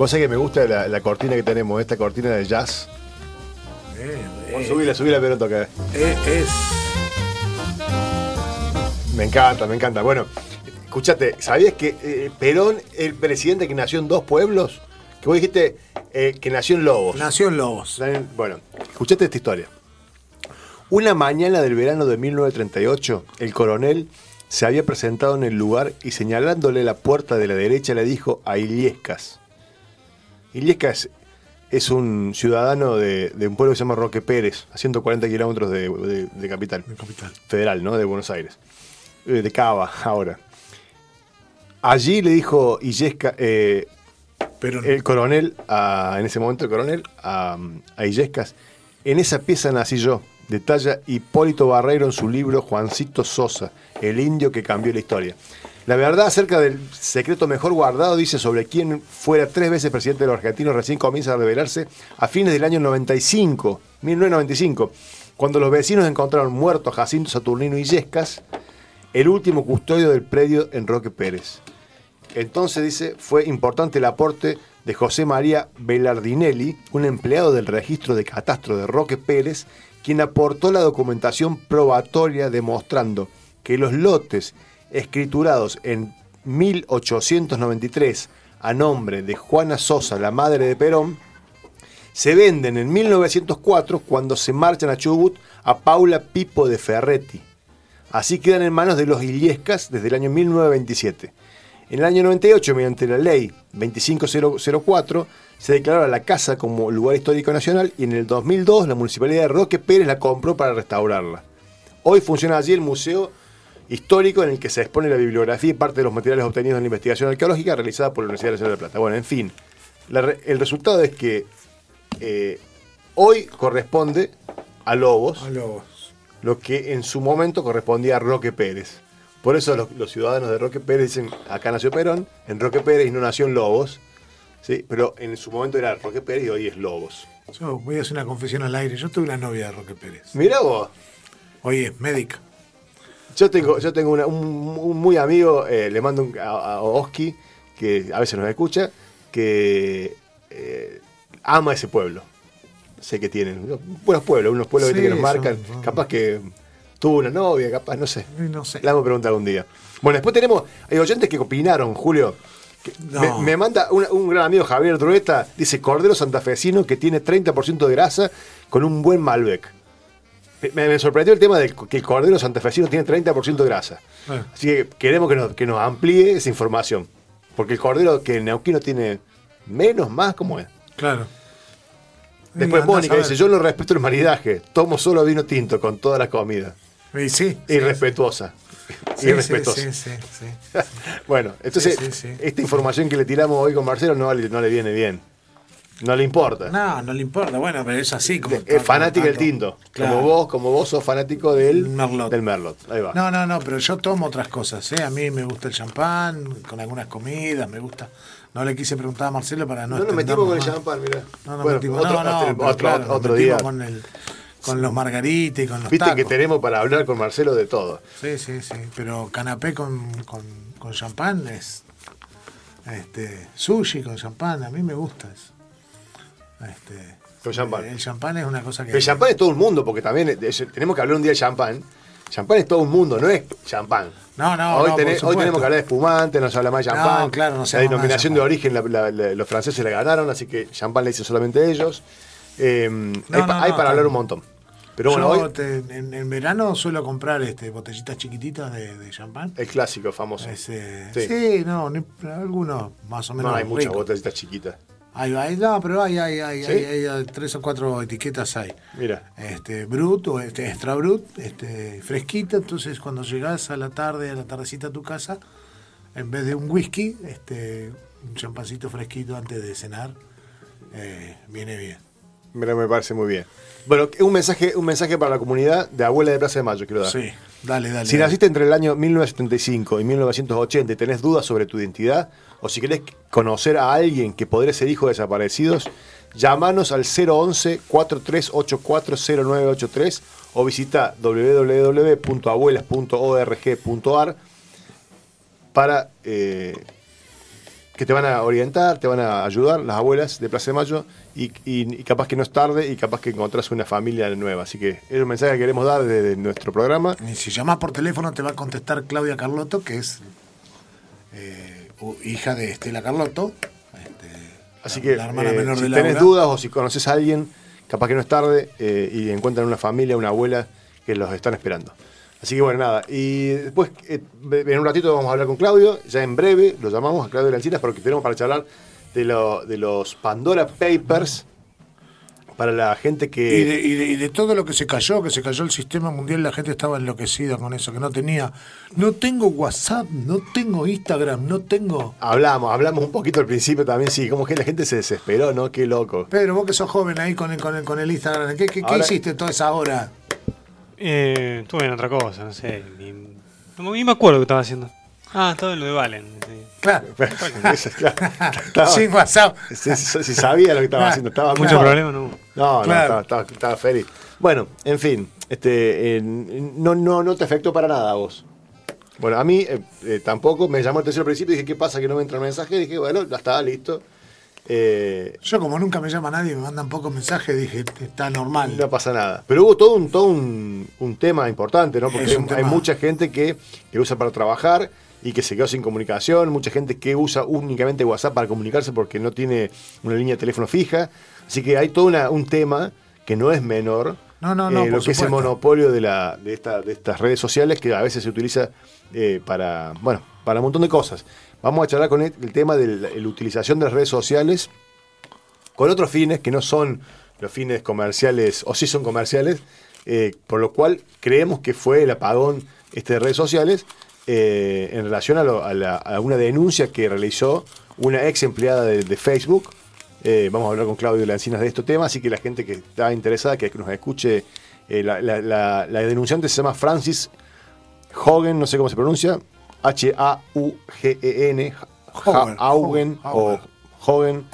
Vos sabés que me gusta la, la cortina que tenemos, esta cortina de jazz. Eh, eh, subila, subila, pero toca. eh, es. Me encanta, me encanta. Bueno, escúchate, ¿sabías que eh, Perón, el presidente que nació en dos pueblos? Que vos dijiste eh, que nació en Lobos. Nació en Lobos. Bueno, escuchate esta historia. Una mañana del verano de 1938, el coronel se había presentado en el lugar y señalándole la puerta de la derecha le dijo a Iliescas. Iliescas es un ciudadano de, de un pueblo que se llama Roque Pérez, a 140 kilómetros de, de- de capital. De capital. Federal, ¿no? De Buenos Aires. Eh, de Cava, ahora. Allí le dijo Illescas, eh, Pero el coronel, a- en ese momento el coronel, a, a Illescas, en esa pieza nací yo, detalla Hipólito Barreiro en su libro Juancito Sosa, el indio que cambió la historia. La verdad acerca del secreto mejor guardado dice sobre quien fuera tres veces presidente de los argentinos recién comienza a revelarse a fines del año 95, 1995, cuando los vecinos encontraron muertos a Jacinto Saturnino Illescas, el último custodio del predio en Roque Pérez. Entonces dice, fue importante el aporte de José María Belardinelli, un empleado del registro de catastro de Roque Pérez, quien aportó la documentación probatoria demostrando que los lotes escriturados en 1893 a nombre de Juana Sosa, la madre de Perón, se venden en 1904 cuando se marchan a Chubut a Paula Pipo de Ferretti. Así quedan en manos de los Iliescas desde el año 1927. En el año 98, mediante la ley 25004, se declaró la casa como lugar histórico nacional y en el 2002 la municipalidad de Roque Pérez la compró para restaurarla. Hoy funciona allí el museo histórico en el que se expone la bibliografía y parte de los materiales obtenidos en la investigación arqueológica realizada por la Universidad Nacional de La Plata. Bueno, en fin, la re- el resultado es que eh, hoy corresponde a Lobos a Lobos. lo que en su momento correspondía a Roque Pérez. Por eso los, los ciudadanos de Roque Pérez dicen, acá nació Perón, en Roque Pérez no nació en Lobos, ¿sí? pero en su momento era Roque Pérez y hoy es Lobos. Yo voy a hacer una confesión al aire. Yo tuve una novia de Roque Pérez. Mirá vos, Hoy es médica. Yo tengo, yo tengo una- un, un muy amigo, eh, le mando un- a, a Oski, que a veces nos escucha, que eh, ama ese pueblo. Sé que tienen buenos pueblos, unos pueblos ¿viste, Sí, que nos marcan, son- capaz que tuvo una novia, capaz, no sé. No sé. La vamos a preguntar un día. Bueno, después tenemos hay oyentes que opinaron, Julio. No. Me, me manda un, un gran amigo Javier Drueta, dice Cordero Santafesino que tiene 30% de grasa con un buen Malbec. Me, me sorprendió el tema de que el Cordero Santafesino tiene 30% de grasa. Ah. Así que queremos que nos, que nos amplíe esa información. Porque el Cordero que el Neuquino tiene menos, más, ¿cómo es? Claro. Después Mónica dice, yo no respeto el maridaje, tomo solo vino tinto con toda la comida. Y sí. Irrespetuosa. Sí, Irrespetuosa. Sí, sí, sí, sí. Bueno, entonces esta información que le tiramos hoy con Marcelo no, le- no le viene bien. No le importa. No, no le importa. Bueno, pero es así. Como es fanática del tinto. Claro. Como vos, como vos sos fanático del Merlot. Del Merlot. Ahí va. No, no, no, pero yo tomo otras cosas. ¿eh? A mí me gusta el champán, con algunas comidas, me gusta. No le quise preguntar a Marcelo para no no nos metimos con el champán, mirá. No nos Bueno, metimos. otro, no, no, otro, claro, día. Con, el, con los margaritas y con los Viste que tenemos para hablar con Marcelo de todo. Sí, sí, sí. Pero canapé con, con, con champán es. Este, sushi con champán, a mí me gusta eso. Este, Con champán. El champán es una cosa que. El champán es todo un mundo, porque también es- tenemos que hablar un día de champán. Champán es todo un mundo, no es champán. No, no, hoy, no, tenés- hoy tenemos que hablar de espumante, no se habla más de champán. No, claro, no se La de denominación de origen, la- la- la- los franceses la ganaron, así que champán le dicen solamente ellos. Eh, hay, no, para hablar un montón. Pero bueno, Yo hoy te- en, en verano suelo comprar este, botellitas chiquititas de, de champán. el clásico famoso. Ese- Sí. sí. no, ni- algunos más o menos. no hay muchas botellitas chiquitas. Hay, hay- no, pero hay, hay, hay, ¿Sí? hay- hay, hay tres o cuatro etiquetas hay. Mira. Este, brut o este, extra brut, este, fresquita. Entonces, cuando llegas a la tarde, a la tardecita a tu casa, en vez de un whisky, este, un champancito fresquito antes de cenar, eh, viene bien. Mira, me parece muy bien. Bueno, un mensaje, un mensaje para la comunidad de Abuela de Plaza de Mayo, quiero dar. Sí, dale, dale. Si dale. naciste entre el año 1975 y 1980 y tenés dudas sobre tu identidad, o si querés conocer a alguien que podría ser hijo de desaparecidos, llámanos al 011-4384-0983 o visita www.abuelas.org.ar para eh, que te van a orientar, te van a ayudar, las abuelas de Plaza de Mayo, y, y- y capaz que no es tarde y capaz que encontrás una familia nueva. Así que es un mensaje que queremos dar desde nuestro programa. Y si llamas por teléfono te va a contestar Claudia Carlotto, que es eh, hija de Estela Carlotto. este, Así que la hermana eh, menor si de tenés Laura. dudas o si conoces a alguien, capaz que no es tarde eh, y encuentran una familia, una abuela que los están esperando. Así que bueno, nada. Y después, eh, en un ratito vamos a hablar con Claudio, ya en breve lo llamamos a Claudio Lancinas porque tenemos para charlar de, lo- de los Pandora Papers para la gente que... Y de, y, de, y de todo lo que se cayó, que se cayó el sistema mundial, la gente estaba enloquecida con eso, que no tenía, no tengo WhatsApp, no tengo Instagram, no tengo... Hablamos, hablamos un poquito al principio también, sí, como que la gente se desesperó, ¿no? Qué loco. Pedro, vos que sos joven ahí con el, con el, con el Instagram, ¿qué, qué, hiciste toda esa hora? Eh, estuve en otra cosa, no sé. Ni, no ni me acuerdo qué estaba haciendo. Ah, estaba en lo de Valen. sí. Claro, Eso, claro, estaba- sin WhatsApp. si, si sabía lo que estaba haciendo, estaba Mucho claro. problema, no. No, Claro. no, estaba, estaba- estaba feliz. Bueno, en fin, este, eh, no, no, no te afectó para nada a vos. Bueno, a mí eh, eh, tampoco, me llamó el tercer principio y dije, ¿qué pasa que no me entra el mensaje? dije, bueno, ya estaba listo. Eh, Yo como nunca me llama nadie, me mandan pocos mensajes, dije, está normal. no pasa nada. Pero hubo todo un, todo un, un tema importante, ¿no? Porque hay, mucha gente que, que usa para trabajar y que se quedó sin comunicación, mucha gente que usa únicamente WhatsApp para comunicarse porque no tiene una línea de teléfono fija. Así que hay todo una- un tema que no es menor. No, no, no, eh, lo que es el monopolio de, la, de, esta- de estas redes sociales que a veces se utiliza eh, para, bueno, para un montón de cosas. Vamos a charlar con el, el tema de la, la utilización de las redes sociales con otros fines que no son los fines comerciales, o sí son comerciales, eh, por lo cual creemos que fue el apagón este, de redes sociales eh, en relación a, lo- a la- a una denuncia que realizó una ex empleada de, de Facebook. Eh, vamos a hablar con Claudio Lancinas de este tema, así que la gente que está interesada, que nos escuche, eh, la, la- la- la denunciante se llama Francis Hogan, no sé cómo se pronuncia, H-A-U-G-E-N, Hogan, Haugen o Hogan.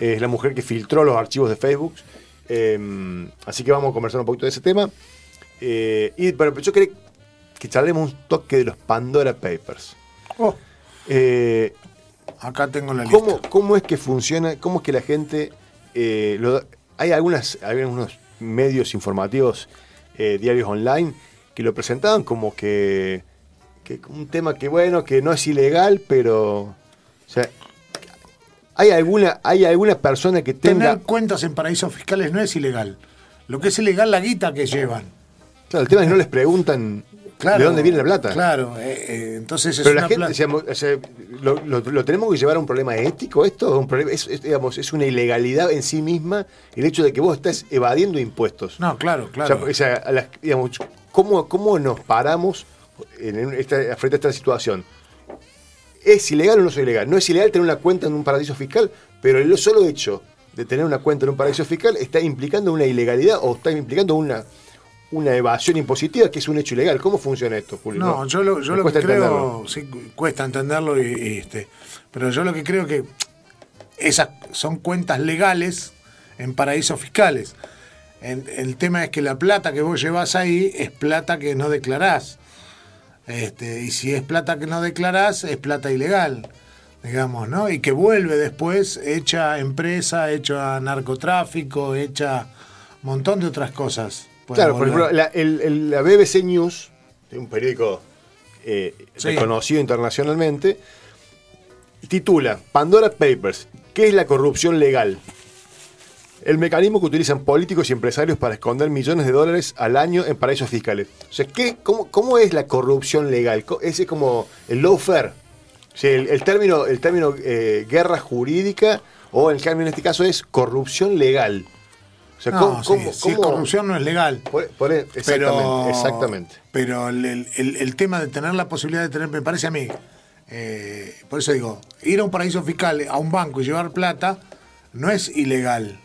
Es la mujer que filtró los archivos de Facebook. Así que vamos a conversar un poquito de ese tema. Y pero yo quería que charlemos un toque de los Pandora Papers. Oh, Eh, acá tengo la lista. ¿cómo, ¿Cómo es que funciona? ¿Cómo es que la gente... eh, lo- hay, algunas, hay algunos medios informativos, eh, diarios online, que lo presentaban como que, que un tema que, bueno, que no es ilegal, pero... O sea, ¿hay alguna, hay alguna persona que tenga... Tener cuentas en paraísos fiscales no es ilegal. Lo que es ilegal la guita que llevan. Claro, el tema es que no les preguntan Claro, de dónde viene la plata. Claro, eh, eh, entonces es Pero la gente, plata- digamos, o sea, lo, lo- lo tenemos que llevar a un problema ético esto? Un problema, es, es, digamos, es una ilegalidad en sí misma el hecho de que vos estás evadiendo impuestos. No, claro, O claro. sea, o sea, las- digamos, ¿cómo, ¿cómo nos paramos en esta, frente a esta situación? ¿Es ilegal o no es ilegal? No es ilegal tener una cuenta en un paraíso fiscal, pero el solo hecho de tener una cuenta en un paraíso fiscal está implicando una ilegalidad o está implicando una, una evasión impositiva que es un hecho ilegal. ¿Cómo funciona esto, Julio? No, yo lo, yo lo que creo, entenderlo. sí, cu- cuesta entenderlo, y, y, este, pero yo lo que creo que esas son cuentas legales en paraísos fiscales. El, el tema es que la plata que vos llevas ahí es plata que no declarás. Este, y si es plata que no declarás, es plata ilegal, digamos, ¿no? Y que vuelve después hecha empresa, hecha narcotráfico, hecha un montón de otras cosas. Claro, por ejemplo, la, el- el- la BBC News, un periódico eh, Sí. reconocido internacionalmente, titula Pandora Papers, ¿qué es la corrupción legal? El mecanismo que utilizan políticos y empresarios para esconder millones de dólares al año en paraísos fiscales. O sea, ¿qué, cómo, cómo es la corrupción legal? Ese es como el lawfare. O sea, el, el término, el término eh, guerra jurídica, o el cambio en este caso es corrupción legal. O sea, No, ¿cómo, sí, cómo- si es corrupción no es legal. por- por- exactamente, pero, exactamente. Pero el, el- el- el tema de tener la posibilidad de tener, me parece a mí, eh, por eso digo, ir a un paraíso fiscal, a un banco y llevar plata, no es ilegal.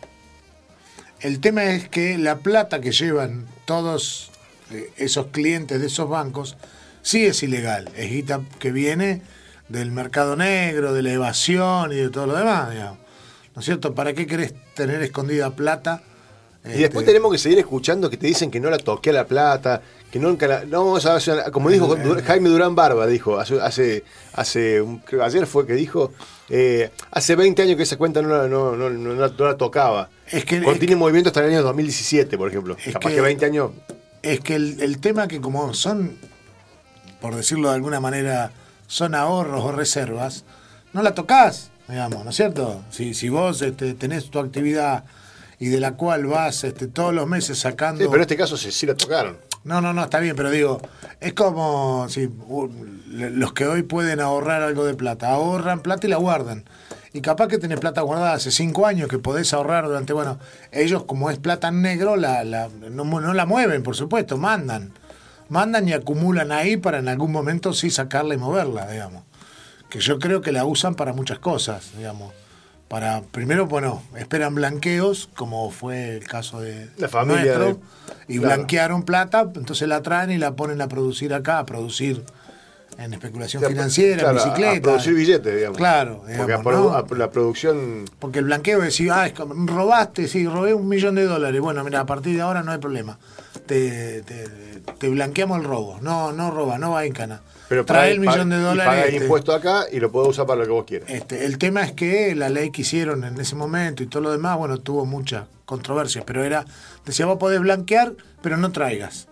El tema es que la plata que llevan todos eh, esos clientes de esos bancos sí es ilegal. Es guita que viene del mercado negro, de la evasión y de todo lo demás, digamos. ¿No es cierto? ¿Para qué querés tener escondida plata Y después Este, tenemos que seguir escuchando que te dicen que no la toqué a la plata, que nunca la. No, vamos a hacer- como dijo Dur- Jaime Durán Barba, dijo, hace, hace, creo que ayer fue que dijo, eh, hace 20 años que esa cuenta no la, no, no, no no la tocaba. Es que- Contiene movimiento hasta el año 2017, por ejemplo. Es Capaz que, que- 20 años. Es que el, el tema que como son, por decirlo de alguna manera, son ahorros o reservas, no la tocas, digamos, ¿no es cierto? Si, si vos este, tenés tu actividad y de la cual vas este, todos los meses sacando... Sí, pero en este caso sí, sí la tocaron. No, no, no, está bien, pero digo, es como si los que hoy pueden ahorrar algo de plata, ahorran plata y la guardan. Y capaz que tenés plata guardada hace cinco años que podés ahorrar durante, bueno, ellos como es plata en negro, la, la, no, no la mueven, por supuesto, mandan. Mandan y acumulan ahí para en algún momento sí sacarla y moverla, digamos. Que yo creo que la usan para muchas cosas, digamos. Para, primero, bueno, esperan blanqueos, como fue el caso de La familia nuestro, de- y claro. blanquearon plata, entonces la traen y la ponen a producir acá, a producir en especulación O sea, financiera, claro, en bicicleta. A producir billetes, digamos. Claro, Porque a produ- ¿no? a la producción. Porque el blanqueo decir, ah, es como, robaste, sí, robé un millón de dólares. Bueno, mira, a partir de ahora no hay problema. Te, te, te blanqueamos el robo. No, no roba, no va en cana. Pero Trae el millón de dólares. Paga este, impuesto acá y lo puedo usar para lo que vos quieras. este, el tema es que la ley que hicieron en ese momento y todo lo demás, bueno, tuvo muchas controversias, pero era, decía, vos podés blanquear, pero no traigas.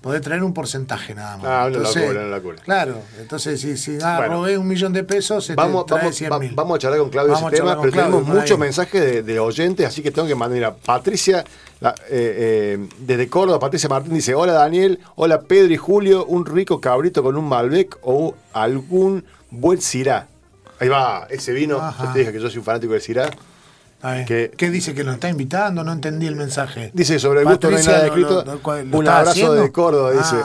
Podés traer un porcentaje nada más. Ah, una locura, una locura. Claro, entonces si, si ah, Bueno. robé un millón de pesos, se Vamos, te trae vamos, 100 va- vamos a charlar con Claudio Vamos ese a tema, pero Claudio, tenemos muchos mensajes de, de oyentes, así que tengo que mandar. Mira, Patricia, la- eh, eh, desde Córdoba, Patricia Martín dice: Hola Daniel, hola Pedro y Julio, un rico cabrito con un Malbec o algún buen Cirá. Ahí va, ese vino. Ajá. Yo te dije que yo soy un fanático del Cirá. Que- ¿Qué dice que nos está invitando? No entendí el mensaje. Dice sobre el gusto no hay nada lo- escrito. lo- lo- ¿cuál- lo un abrazo haciendo? de Córdoba, dice.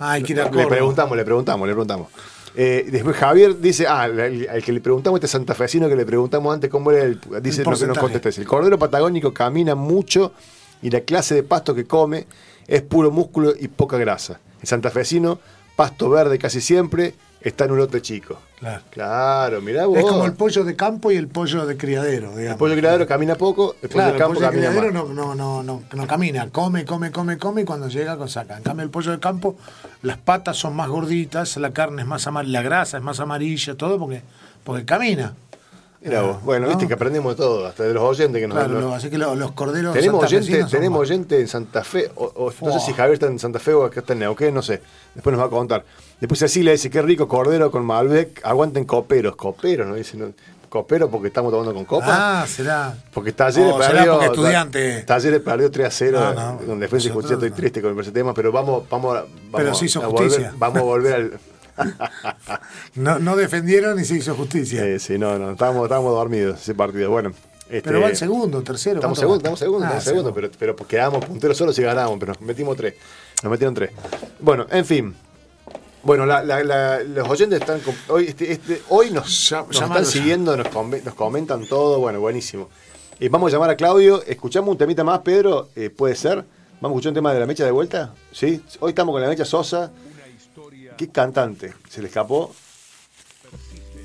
Ah, que a Le preguntamos, le preguntamos, le preguntamos. Eh, después Javier dice, ah, el, el que le preguntamos, este santafesino que le preguntamos antes cómo era el, dice lo que nos dice, El cordero patagónico camina mucho y la clase de pasto que come es puro músculo y poca grasa. El santafesino, pasto verde casi siempre, está en un lote chico. Claro. Claro, mirá vos. Es como el pollo de campo y el pollo de criadero, digamos. El pollo criadero camina poco, el pollo Claro, del campo el pollo de criadero más. no, no, no, no, no camina, come, come, come, come y cuando llega con saca. En cambio el pollo de campo, las patas son más gorditas, la carne es más amarilla, la grasa es más amarilla, todo porque, porque camina. Mirá vos. Bueno, ¿No? viste que aprendemos de todo, hasta de los oyentes que nos Claro, lo- así que lo- los corderos Tenemos oyente, tenemos más- oyente en Santa Fe, o, o- no sé si Javier está en Santa Fe o acá está en Neuquén, no sé. Después nos va a contar. Después Cecilia dice, qué rico cordero con Malbec, aguanten coperos. Coperos, ¿no? Dice, no, copero porque estamos tomando con copa. Ah, será. porque Talleres Oh, será perdió, porque estudiante. Talleres perdió 3 a 0, No, no, donde fue nosotros injusticia, estoy no. triste con ese tema, pero vamos, vamos, vamos, Pero se hizo a volver, justicia. vamos a volver al... No, no defendieron y se hizo justicia. Eh, sí, no, no, estábamos, estábamos dormidos ese partido. Bueno, este, pero va en segundo, tercero. Estamos ¿cuánto segundos, va? estamos segundos, Ah, estamos segundos, pero, pero quedamos punteros solos y ganamos, pero nos metimos tres. Nos metieron tres. Bueno, en fin. Bueno, la- la- la- los oyentes están. Hoy, este, este, hoy nos, están siguiendo, nos, nos comentan todo. Bueno, buenísimo. Y vamos a llamar a Claudio. Escuchamos un temita más, Pedro. eh, ¿Puede ser? ¿Vamos a escuchar un tema de la mecha de vuelta? Sí. Hoy estamos con la mecha Sosa. ¿Qué cantante? ¿Se le escapó?